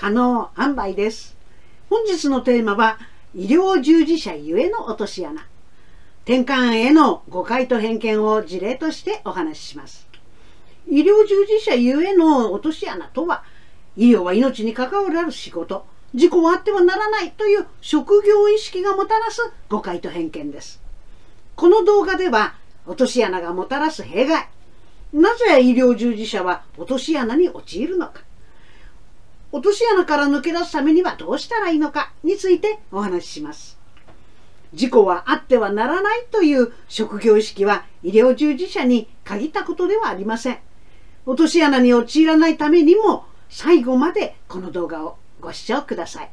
可能販売です。本日のテーマは医療従事者ゆえの落とし穴。転換への誤解と偏見を事例としてお話しします。医療従事者ゆえの落とし穴とは医療は命に関わる仕事事故はあってはならないという職業意識がもたらす誤解と偏見です。この動画では落とし穴がもたらす弊害。なぜ医療従事者は落とし穴に陥るのか。落とし穴から抜け出すためにはどうしたらいいのかについてお話しします。事故はあってはならないという職業意識は医療従事者に限ったことではありません。落とし穴に陥らないためにも最後までこの動画をご視聴ください。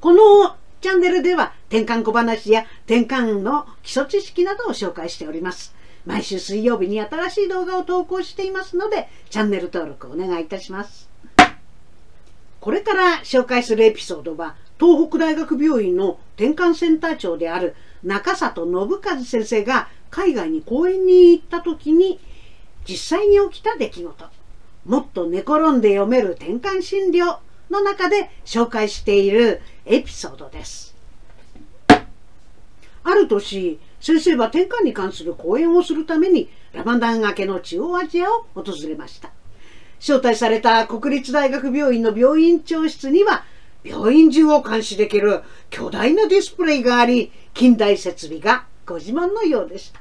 このチャンネルでは転換小話や転換の基礎知識などを紹介しております。毎週水曜日に新しい動画を投稿していますのでチャンネル登録お願いいたします。これから紹介するエピソードは東北大学病院の転換センター長である中里信和先生が海外に講演に行った時に実際に起きた出来事。もっと寝転んで読める転換診療の中で紹介しているエピソードです。ある年先生は転換に関する講演をするためにラマダン明けの中央アジアを訪れました。招待された国立大学病院の病院長室には病院中を監視できる巨大なディスプレイがあり近代設備がご自慢のようでした。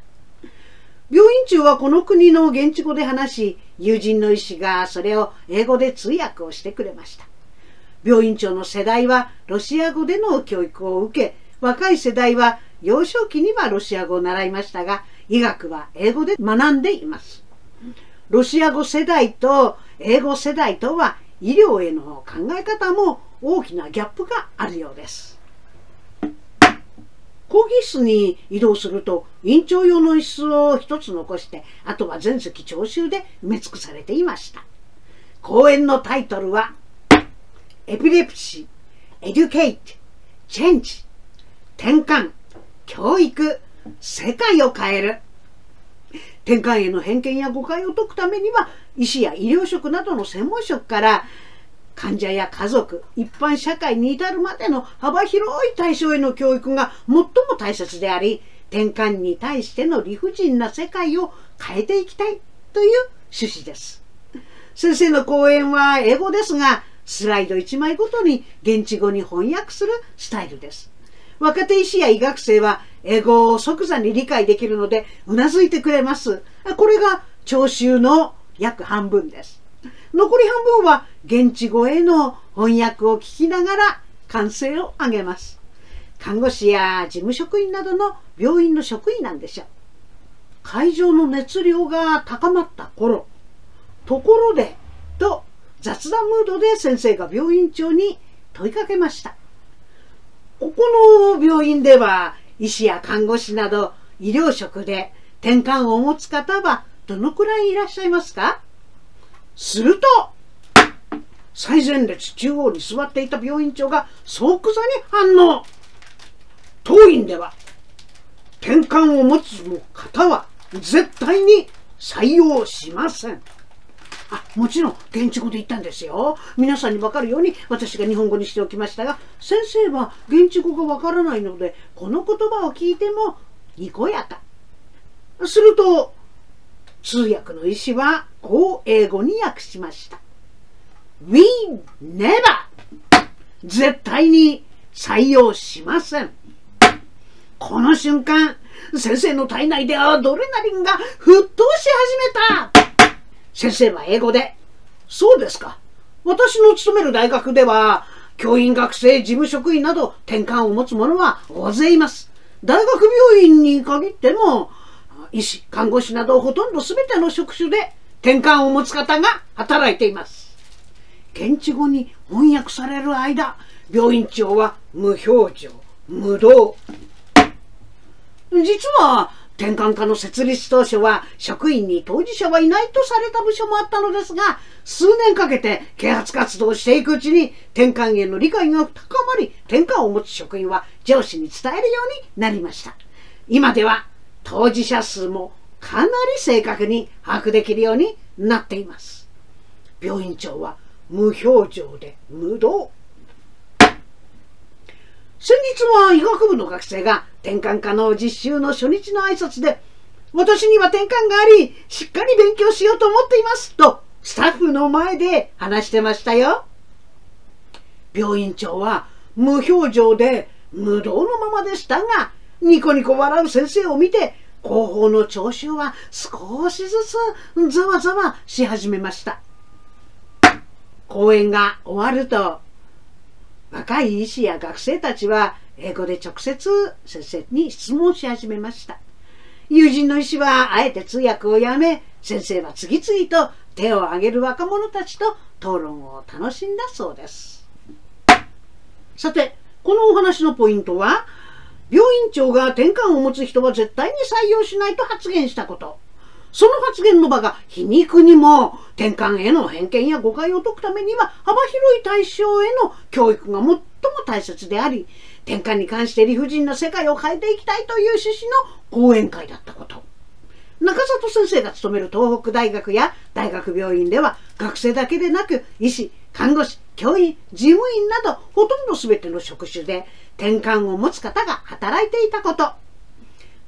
病院長はこの国の現地語で話し友人の医師がそれを英語で通訳をしてくれました。病院長の世代はロシア語での教育を受け若い世代は幼少期にはロシア語を習いましたが医学は英語で学んでいます。ロシア語世代と英語世代とは医療への考え方も大きなギャップがあるようです。講義室に移動すると院長用の椅子を一つ残してあとは全席聴衆で埋め尽くされていました。講演のタイトルは Epilepsy、Educate、Change、てんかん、教育、世界を変える。てんかんへの偏見や誤解を解くためには医師や医療職などの専門職から患者や家族一般社会に至るまでの幅広い対象への教育が最も大切でありてんかんに対しての理不尽な世界を変えていきたいという趣旨です。先生の講演は英語ですがスライド1枚ごとに現地語に翻訳するスタイルです。若手医師や医学生は英語を即座に理解できるのでうなずいてくれます。これが聴衆の約半分です。残り半分は現地語への翻訳を聞きながら歓声を上げます。看護師や事務職員などの病院の職員なんでしょう会場の熱量が高まった頃ところでと雑談ムードで先生が病院長に問いかけました。ここの病院では医師や看護師など医療職で転換を持つ方はどのくらいいらっしゃいますか？すると最前列中央に座っていた病院長が即座に反応。当院では転換を持つ方は絶対に採用しません。あもちろん現地語で言ったんですよ。皆さんに分かるように私が日本語にしておきましたが先生は現地語が分からないのでこの言葉を聞いてもにこやかすると通訳の医師はこう英語に訳しました。We never! 絶対に採用しません。この瞬間先生の体内でアドレナリンが沸騰し始めた。先生は英語で、そうですか。私の勤める大学では、教員学生、事務職員など転換を持つ者は大勢います。大学病院に限っても、医師、看護師などほとんど全ての職種で転換を持つ方が働いています。現地語に翻訳される間、病院長は無表情、無動。実は転換課の設立当初は職員に当事者はいないとされた部署もあったのですが、数年かけて啓発活動をしていくうちに転換への理解が高まり、転換を持つ職員は上司に伝えるようになりました。今では当事者数もかなり正確に把握できるようになっています。病院長は無表情で無動先日は医学部の学生が転換可能実習の初日の挨拶で私には転換がありしっかり勉強しようと思っていますとスタッフの前で話してましたよ。病院長は無表情で無動のままでしたがニコニコ笑う先生を見て後方の聴衆は少しずつざわざわし始めました。講演が終わると若い医師や学生たちは英語で直接先生に質問し始めました友人の医師はあえて通訳をやめ先生は次々と手を挙げる若者たちと討論を楽しんだそうですさてこのお話のポイントは病院長が転換を持つ人は絶対に採用しないと発言したこと。その発言の場が皮肉にも転換への偏見や誤解を解くためには幅広い対象への教育が最も大切であり転換に関して理不尽な世界を変えていきたいという趣旨の講演会だったこと。中里先生が勤める東北大学や大学病院では学生だけでなく医師、看護師、教員、事務員などほとんど全ての職種で転換を持つ方が働いていたこと。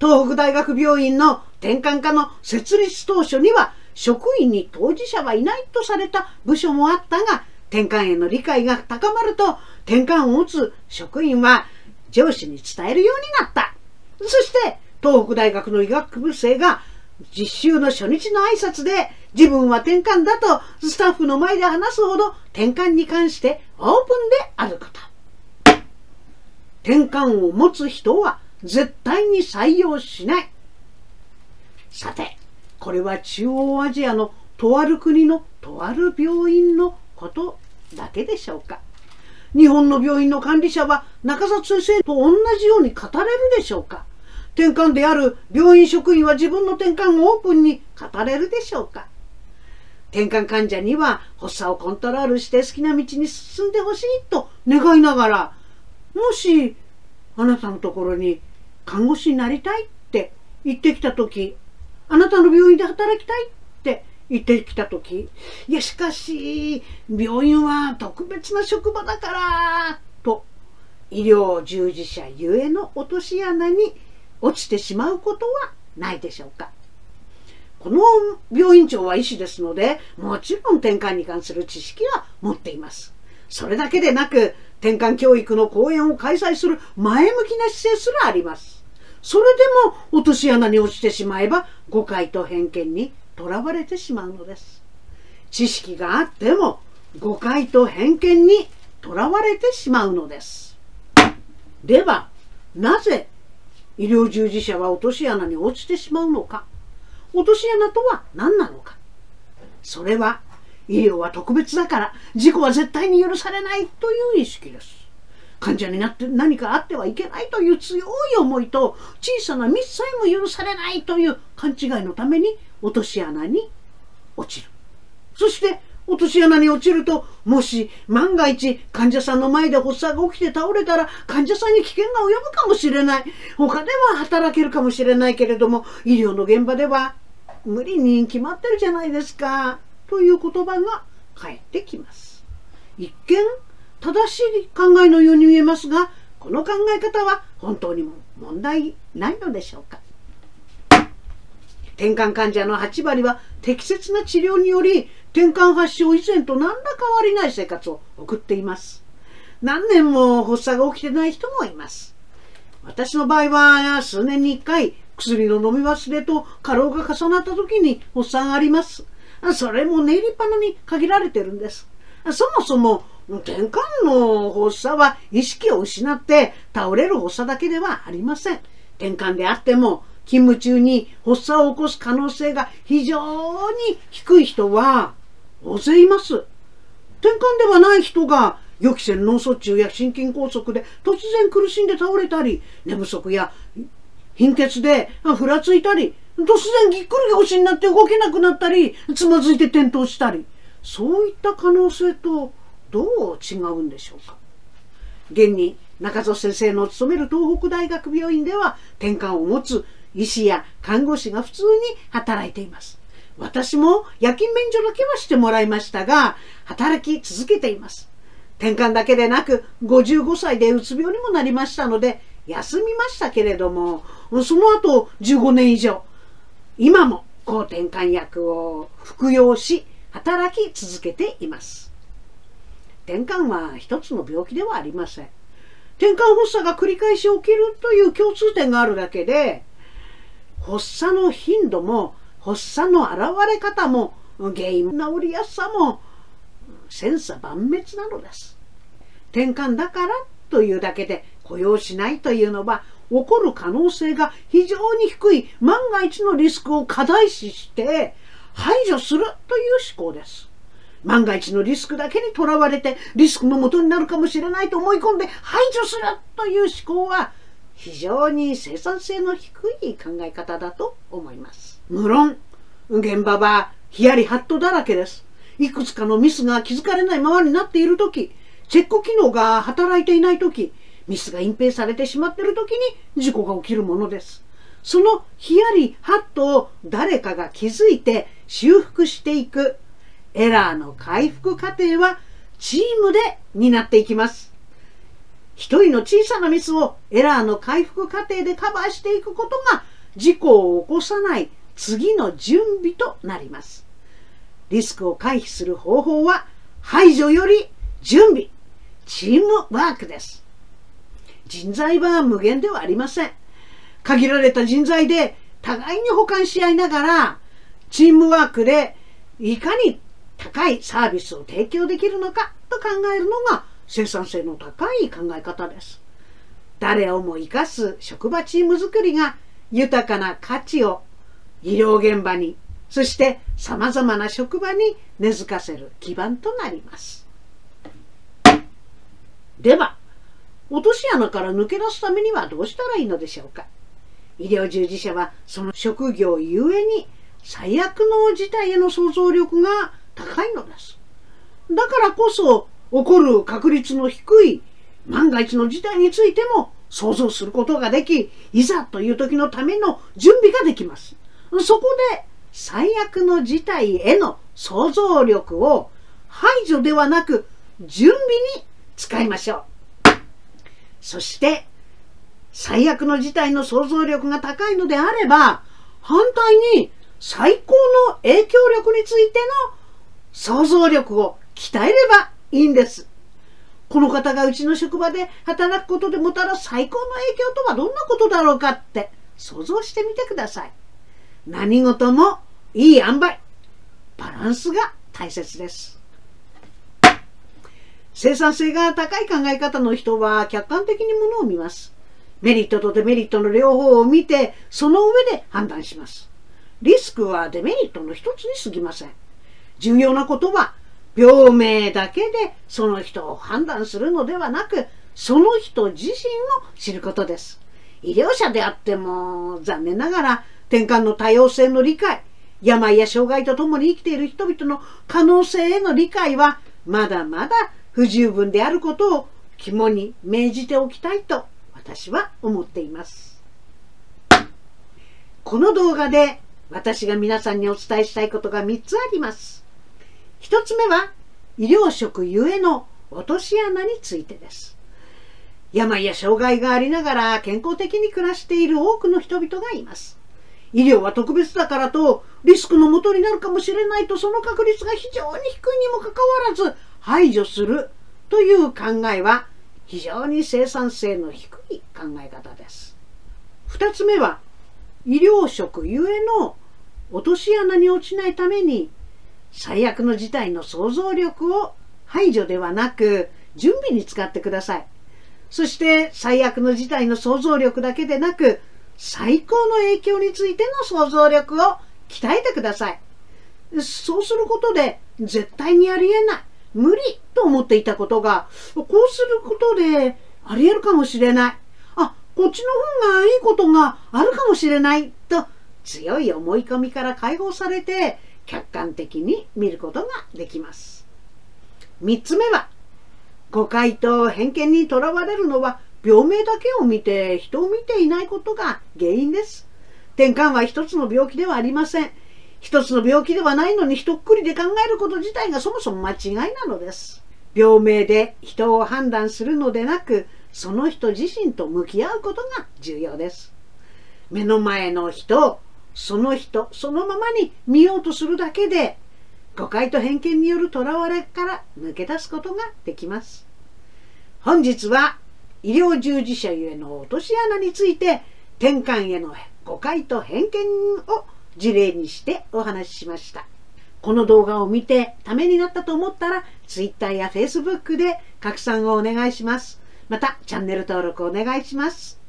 東北大学病院の転換科の設立当初には職員に当事者はいないとされた部署もあったが転換への理解が高まると転換を持つ職員は上司に伝えるようになった。そして東北大学の医学部生が実習の初日の挨拶で自分は転換だとスタッフの前で話すほど転換に関してオープンであること。転換を持つ人は絶対に採用しない。さて、これは中央アジアのとある国のとある病院のことだけでしょうか。日本の病院の管理者は中里先生と同じように語れるでしょうか。転換である病院職員は自分の転換をオープンに語れるでしょうか転換患者には発作をコントロールして好きな道に進んでほしいと願いながらもしあなたのところに看護師になりたいって言ってきた時あなたの病院で働きたいって言ってきた時いやしかし病院は特別な職場だからと医療従事者ゆえの落とし穴に落ちてしまうことはないでしょうか。この病院長は医師ですのでもちろん転換に関する知識は持っています。それだけでなく転換教育の講演を開催する前向きな姿勢すらあります。それでも落とし穴に落ちてしまえば誤解と偏見にとらわれてしまうのです。知識があっても誤解と偏見にとらわれてしまうのです。ではなぜ医療従事者は落とし穴に落ちてしまうのか。落とし穴とは何なのか。それは医療は特別だから事故は絶対に許されないという意識です。患者になって何かあってはいけないという強い思いと小さなミスさえも許されないという勘違いのために落とし穴に落ちる。そして落とし穴に落ちるともし万が一患者さんの前で発作が起きて倒れたら患者さんに危険が及ぶかもしれない。他では働けるかもしれないけれども医療の現場では無理に決まってるじゃないですか。という言葉が返ってきます一見正しい考えのように見えますがこの考え方は本当にも問題ないのでしょうか転換患者の8割は適切な治療により転換発症以前と何ら変わりない生活を送っています。何年も発作が起きてない人もいます。私の場合は数年に1回薬の飲み忘れと過労が重なった時に発作があります。それも寝入りっぱなに限られてるんです。そもそも転換の発作は意識を失って倒れる発作だけではありません。転換であっても勤務中に発作を起こす可能性が非常に低い人は大勢います。転換ではない人が予期せぬ脳卒中や心筋梗塞で突然苦しんで倒れたり、寝不足や貧血でふらついたり、突然ぎっくり腰になって動けなくなったり、つまずいて転倒したり、そういった可能性とどう違うんでしょうか？現に中曽先生の勤める東北大学病院では転換を持つ医師や看護師が普通に働いています。私も夜勤免除だけはしてもらいましたが、働き続けています。転換だけでなく、55歳でうつ病にもなりましたので、休みましたけれども、その後15年以上、今も抗転換薬を服用し、働き続けています。転換は一つの病気ではありません。転換発作が繰り返し起きるという共通点があるだけで、発作の頻度も発作の現れ方も原因の治りやすさも千差万別なのです。転換だからというだけで雇用しないというのは起こる可能性が非常に低い万が一のリスクを過大視して排除するという思考です。万が一のリスクだけにとらわれてリスクの元になるかもしれないと思い込んで排除するという思考は非常に生産性の低い考え方だと思います。無論、現場はヒヤリハットだらけです。いくつかのミスが気づかれないままになっているとき、チェック機能が働いていないとき、ミスが隠蔽されてしまっているときに事故が起きるものです。そのヒヤリハットを誰かが気づいて修復していくエラーの回復過程はチームで担っていきます。一人の小さなミスをエラーの回復過程でカバーしていくことが事故を起こさない次の準備となります。リスクを回避する方法は排除より準備、チームワークです。人材は無限ではありません。限られた人材で互いに補完し合いながらチームワークでいかに高いサービスを提供できるのかと考えるのが生産性の高い考え方です。誰をも生かす職場チーム作りが豊かな価値を医療現場に、そして様々な職場に根付かせる基盤となります。では、落とし穴から抜け出すためにはどうしたらいいのでしょうか？医療従事者はその職業ゆえに最悪の事態への想像力が高いのです。だからこそ起こる確率の低い万が一の事態についても想像することができ、いざという時のための準備ができます。そこで最悪の事態への想像力を排除ではなく準備に使いましょう。そして最悪の事態の想像力が高いのであれば反対に最高の影響力についての想像力を鍛えればいいんです。この方がうちの職場で働くことでもたら最高の影響とはどんなことだろうかって想像してみてください。何事もいい塩梅、バランスが大切です。生産性が高い考え方の人は客観的にものを見ます。メリットとデメリットの両方を見て、その上で判断します。リスクはデメリットの一つに過ぎません。重要なことは、病名だけでその人を判断するのではなく、その人自身を知ることです。医療者であっても、残念ながら、転換の多様性の理解、病や障害とともに生きている人々の可能性への理解は、まだまだ不十分であることを肝に銘じておきたいと私は思っています。この動画で私が皆さんにお伝えしたいことが3つあります。1つ目は医療職ゆえの落とし穴についてです。病や障害がありながら健康的に暮らしている多くの人々がいます。医療は特別だからとリスクのもとになるかもしれないとその確率が非常に低いにもかかわらず排除するという考えは非常に生産性の低い考え方です。2つ目は医療職ゆえの落とし穴に落ちないために最悪の事態の想像力を排除ではなく準備に使ってください。そして最悪の事態の想像力だけでなく最高の影響についての想像力を鍛えてください。そうすることで絶対にありえない。無理と思っていたことが、こうすることであり得るかもしれない。あ、こっちの方がいいことがあるかもしれないと強い思い込みから解放されて客観的に見ることができます。三つ目は、誤解と偏見にとらわれるのは病名だけを見て人を見ていないことが原因です。転換は一つの病気ではありません。一つの病気ではないのに一っくりで考えること自体がそもそも間違いなのです。病名で人を判断するのでなく、その人自身と向き合うことが重要です。目の前の人、その人、そのままに見ようとするだけで、誤解と偏見によるとらわれから抜け出すことができます。本日は医療従事者ゆえの落とし穴について、転換への誤解と偏見を事例にしてお話ししました。この動画を見てためになったと思ったら、Twitter や Facebook で拡散をお願いします。また、チャンネル登録お願いします。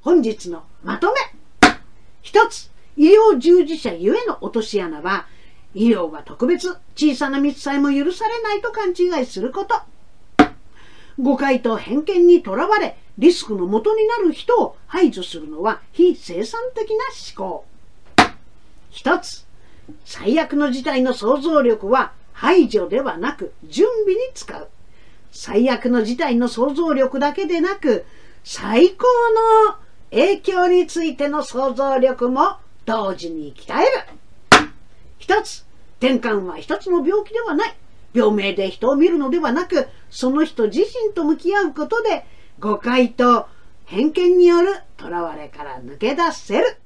本日のまとめ一つ、医療従事者ゆえの落とし穴は、医療は特別、小さなミスさえも許されないと勘違いすること。誤解と偏見にとらわれ、リスクの元になる人を排除するのは非生産的な思考。一つ、最悪の事態の想像力は排除ではなく準備に使う。最悪の事態の想像力だけでなく、最高の影響についての想像力も同時に鍛える。一つ、転換は一つの病気ではない。病名で人を見るのではなく、その人自身と向き合うことで、誤解と偏見による囚われから抜け出せる。